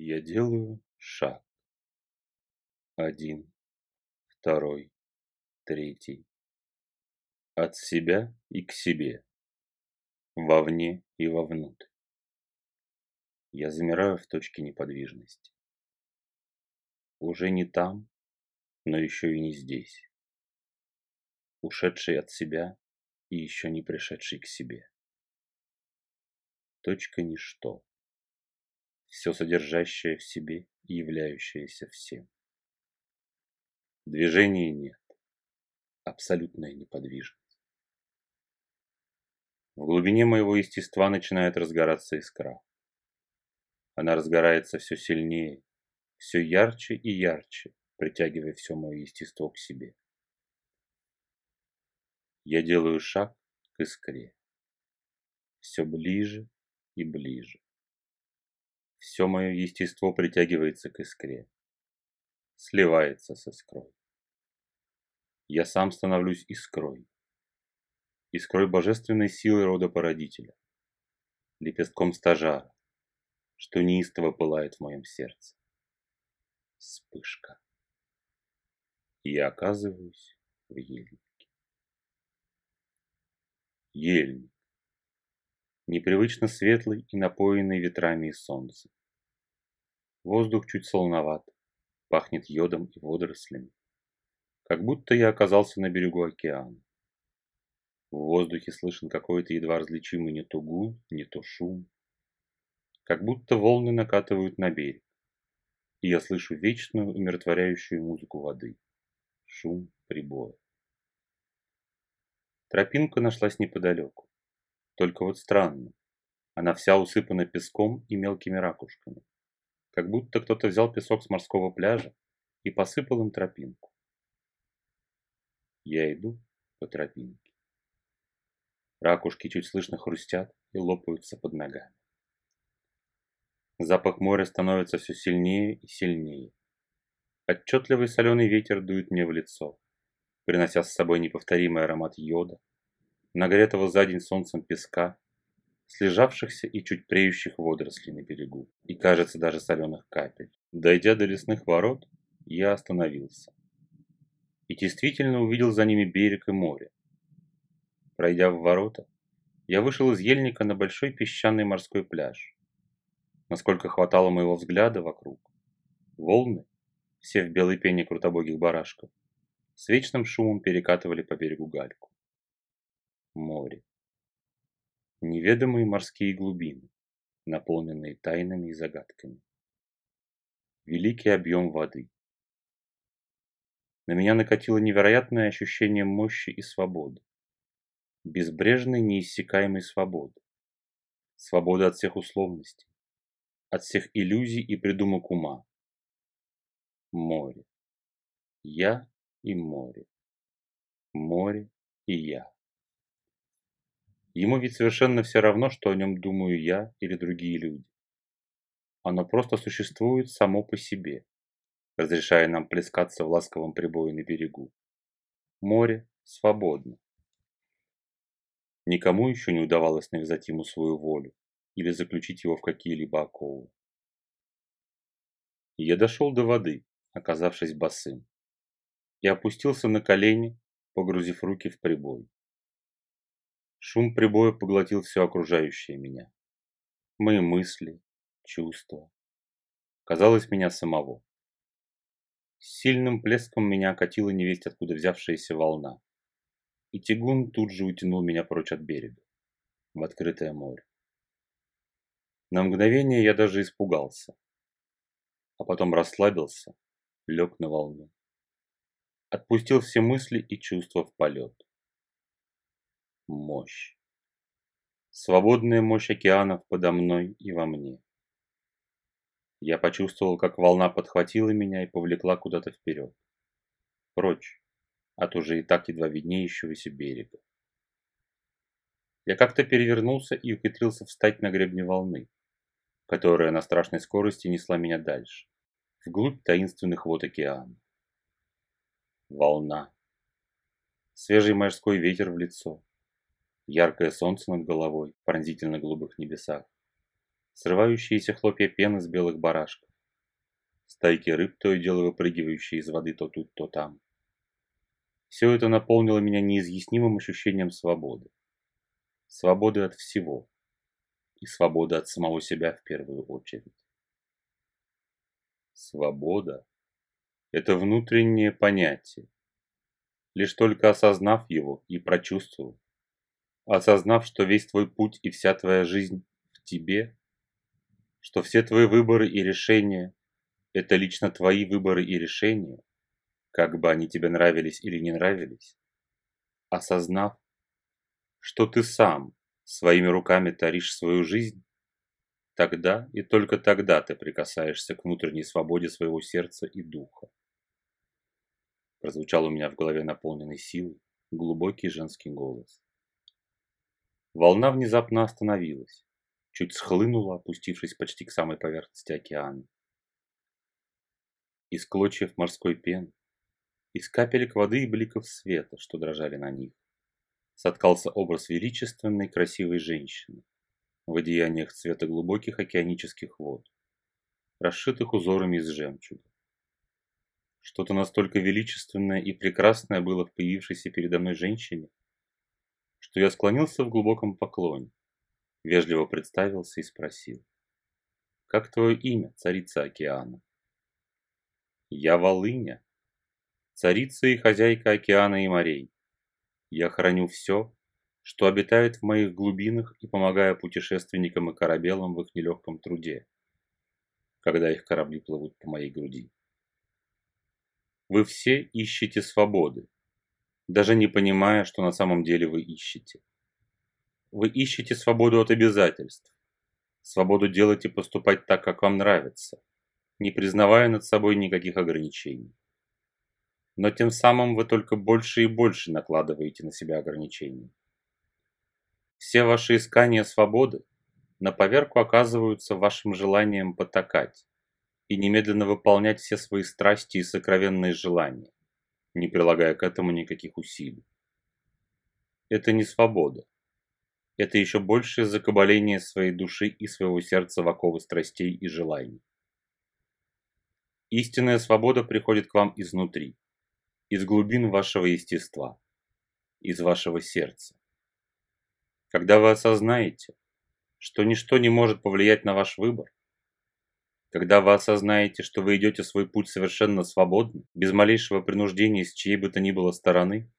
Я делаю шаг. Один, второй, третий. От себя и к себе. Вовне и вовнутрь. Я замираю в точке неподвижности. Уже не там, но еще и не здесь. Ушедший от себя и еще не пришедший к себе. Точка ничто все содержащее в себе и являющееся всем. Движения нет, абсолютная неподвижность. В глубине моего естества начинает разгораться искра. Она разгорается все сильнее, все ярче и ярче, притягивая все мое естество к себе. Я делаю шаг к искре, все ближе и ближе. Все мое естество притягивается к искре, сливается с искрой. Я сам становлюсь искрой, искрой божественной силы рода породителя, лепестком стажара, что неистово пылает в моем сердце. Вспышка. И я оказываюсь в ельнике. Ельник непривычно светлый и напоенный ветрами и солнцем. Воздух чуть солоноват, пахнет йодом и водорослями. Как будто я оказался на берегу океана. В воздухе слышен какой-то едва различимый не то гул, не то шум. Как будто волны накатывают на берег. И я слышу вечную умиротворяющую музыку воды. Шум прибоя. Тропинка нашлась неподалеку. Только вот странно. Она вся усыпана песком и мелкими ракушками. Как будто кто-то взял песок с морского пляжа и посыпал им тропинку. Я иду по тропинке. Ракушки чуть слышно хрустят и лопаются под ногами. Запах моря становится все сильнее и сильнее. Отчетливый соленый ветер дует мне в лицо, принося с собой неповторимый аромат йода, нагретого за день солнцем песка, слежавшихся и чуть преющих водорослей на берегу, и, кажется, даже соленых капель. Дойдя до лесных ворот, я остановился. И действительно увидел за ними берег и море. Пройдя в ворота, я вышел из ельника на большой песчаный морской пляж. Насколько хватало моего взгляда вокруг, волны, все в белой пене крутобогих барашков, с вечным шумом перекатывали по берегу гальку море. Неведомые морские глубины, наполненные тайнами и загадками. Великий объем воды. На меня накатило невероятное ощущение мощи и свободы. Безбрежной, неиссякаемой свободы. Свобода от всех условностей, от всех иллюзий и придумок ума. Море. Я и море. Море и я. Ему ведь совершенно все равно, что о нем думаю я или другие люди. Оно просто существует само по себе, разрешая нам плескаться в ласковом прибое на берегу. Море свободно. Никому еще не удавалось навязать ему свою волю или заключить его в какие-либо оковы. Я дошел до воды, оказавшись босым, и опустился на колени, погрузив руки в прибой. Шум прибоя поглотил все окружающее меня. Мои мысли, чувства. Казалось, меня самого. С сильным плеском меня окатила невесть откуда взявшаяся волна. И тягун тут же утянул меня прочь от берега, в открытое море. На мгновение я даже испугался, а потом расслабился, лег на волну. Отпустил все мысли и чувства в полет мощь. Свободная мощь океанов подо мной и во мне. Я почувствовал, как волна подхватила меня и повлекла куда-то вперед. Прочь от уже и так едва виднеющегося берега. Я как-то перевернулся и ухитрился встать на гребне волны, которая на страшной скорости несла меня дальше, вглубь таинственных вод океана. Волна. Свежий морской ветер в лицо яркое солнце над головой пронзительно голубых небесах, срывающиеся хлопья пены с белых барашков, стайки рыб, то и дело выпрыгивающие из воды то тут, то там. Все это наполнило меня неизъяснимым ощущением свободы. Свободы от всего. И свободы от самого себя в первую очередь. Свобода – это внутреннее понятие. Лишь только осознав его и прочувствовав, осознав, что весь твой путь и вся твоя жизнь в тебе, что все твои выборы и решения – это лично твои выборы и решения, как бы они тебе нравились или не нравились, осознав, что ты сам своими руками таришь свою жизнь, Тогда и только тогда ты прикасаешься к внутренней свободе своего сердца и духа. Прозвучал у меня в голове наполненный силой глубокий женский голос. Волна внезапно остановилась, чуть схлынула, опустившись почти к самой поверхности океана. Из клочьев морской пены, из капелек воды и бликов света, что дрожали на них, соткался образ величественной красивой женщины, в одеяниях цвета глубоких океанических вод, расшитых узорами из жемчуга. Что-то настолько величественное и прекрасное было в появившейся передо мной женщине, что я склонился в глубоком поклоне, вежливо представился и спросил, «Как твое имя, царица океана?» «Я Волыня, царица и хозяйка океана и морей. Я храню все, что обитает в моих глубинах и помогая путешественникам и корабелам в их нелегком труде, когда их корабли плывут по моей груди. Вы все ищете свободы, даже не понимая, что на самом деле вы ищете. Вы ищете свободу от обязательств, свободу делать и поступать так, как вам нравится, не признавая над собой никаких ограничений. Но тем самым вы только больше и больше накладываете на себя ограничения. Все ваши искания свободы на поверку оказываются вашим желанием потакать и немедленно выполнять все свои страсти и сокровенные желания, не прилагая к этому никаких усилий. Это не свобода. Это еще большее закабаление своей души и своего сердца в оковы страстей и желаний. Истинная свобода приходит к вам изнутри, из глубин вашего естества, из вашего сердца. Когда вы осознаете, что ничто не может повлиять на ваш выбор, когда вы осознаете, что вы идете свой путь совершенно свободно, без малейшего принуждения с чьей бы то ни было стороны,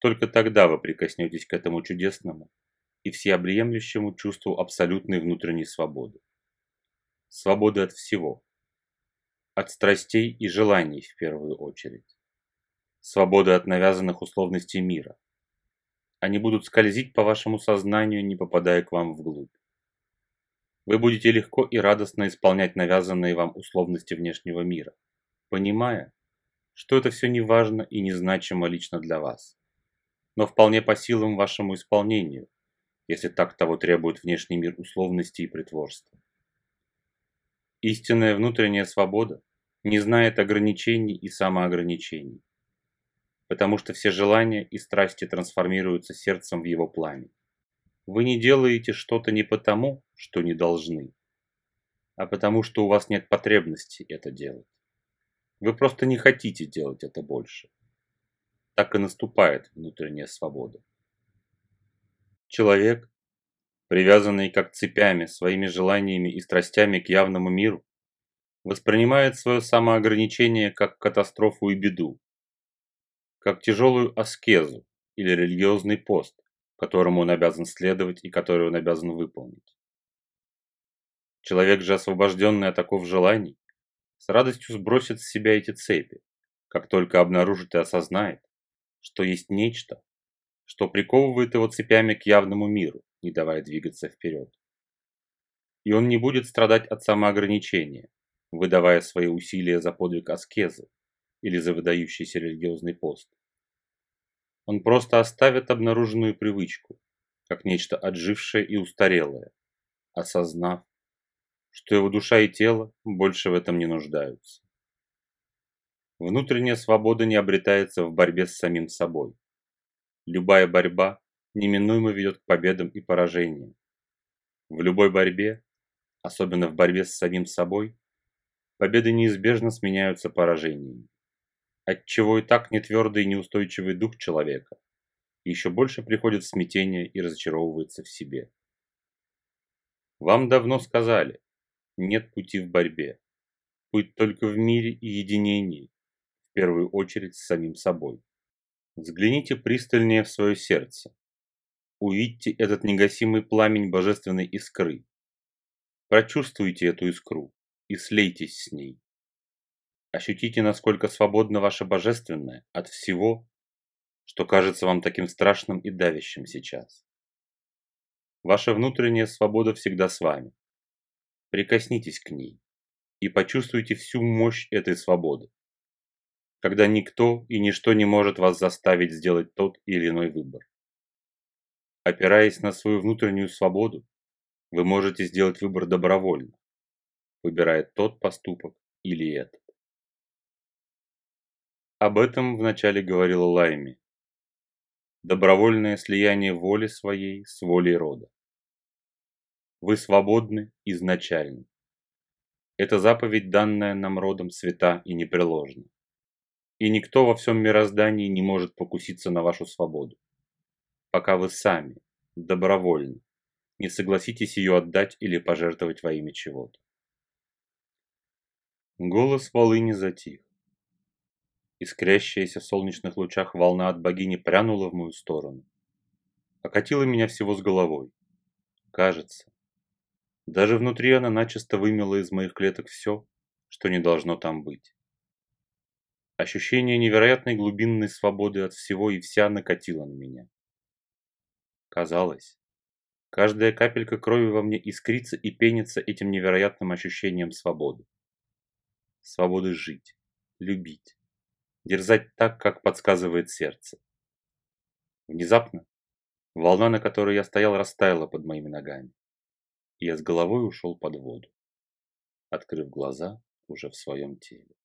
только тогда вы прикоснетесь к этому чудесному и всеобъемлющему чувству абсолютной внутренней свободы. Свободы от всего. От страстей и желаний в первую очередь. Свободы от навязанных условностей мира – они будут скользить по вашему сознанию, не попадая к вам вглубь. Вы будете легко и радостно исполнять навязанные вам условности внешнего мира, понимая, что это все не важно и незначимо лично для вас, но вполне по силам вашему исполнению, если так того требует внешний мир условностей и притворства. Истинная внутренняя свобода не знает ограничений и самоограничений потому что все желания и страсти трансформируются сердцем в его пламя. Вы не делаете что-то не потому, что не должны, а потому что у вас нет потребности это делать. Вы просто не хотите делать это больше. Так и наступает внутренняя свобода. Человек, привязанный как цепями своими желаниями и страстями к явному миру, воспринимает свое самоограничение как катастрофу и беду, как тяжелую аскезу или религиозный пост, которому он обязан следовать и который он обязан выполнить. Человек же, освобожденный от оков желаний, с радостью сбросит с себя эти цепи, как только обнаружит и осознает, что есть нечто, что приковывает его цепями к явному миру, не давая двигаться вперед. И он не будет страдать от самоограничения, выдавая свои усилия за подвиг аскезы, или за выдающийся религиозный пост. Он просто оставит обнаруженную привычку, как нечто отжившее и устарелое, осознав, что его душа и тело больше в этом не нуждаются. Внутренняя свобода не обретается в борьбе с самим собой. Любая борьба неминуемо ведет к победам и поражениям. В любой борьбе особенно в борьбе с самим собой, победы неизбежно сменяются поражениями, отчего и так нетвердый и неустойчивый дух человека еще больше приходит в смятение и разочаровывается в себе. Вам давно сказали, нет пути в борьбе, путь только в мире и единении, в первую очередь с самим собой. Взгляните пристальнее в свое сердце. Увидьте этот негасимый пламень божественной искры. Прочувствуйте эту искру и слейтесь с ней. Ощутите, насколько свободно ваше божественное от всего, что кажется вам таким страшным и давящим сейчас. Ваша внутренняя свобода всегда с вами. Прикоснитесь к ней и почувствуйте всю мощь этой свободы когда никто и ничто не может вас заставить сделать тот или иной выбор. Опираясь на свою внутреннюю свободу, вы можете сделать выбор добровольно, выбирая тот поступок или этот. Об этом вначале говорила Лайми. Добровольное слияние воли своей с волей рода. Вы свободны изначально. Это заповедь, данная нам родом свята и непреложна и никто во всем мироздании не может покуситься на вашу свободу, пока вы сами, добровольно, не согласитесь ее отдать или пожертвовать во имя чего-то. Голос волыни затих. Искрящаяся в солнечных лучах волна от богини прянула в мою сторону. Окатила меня всего с головой. Кажется, даже внутри она начисто вымела из моих клеток все, что не должно там быть. Ощущение невероятной глубинной свободы от всего и вся накатило на меня. Казалось, каждая капелька крови во мне искрится и пенится этим невероятным ощущением свободы. Свободы жить, любить, дерзать так, как подсказывает сердце. Внезапно волна, на которой я стоял, растаяла под моими ногами, и я с головой ушел под воду, открыв глаза уже в своем теле.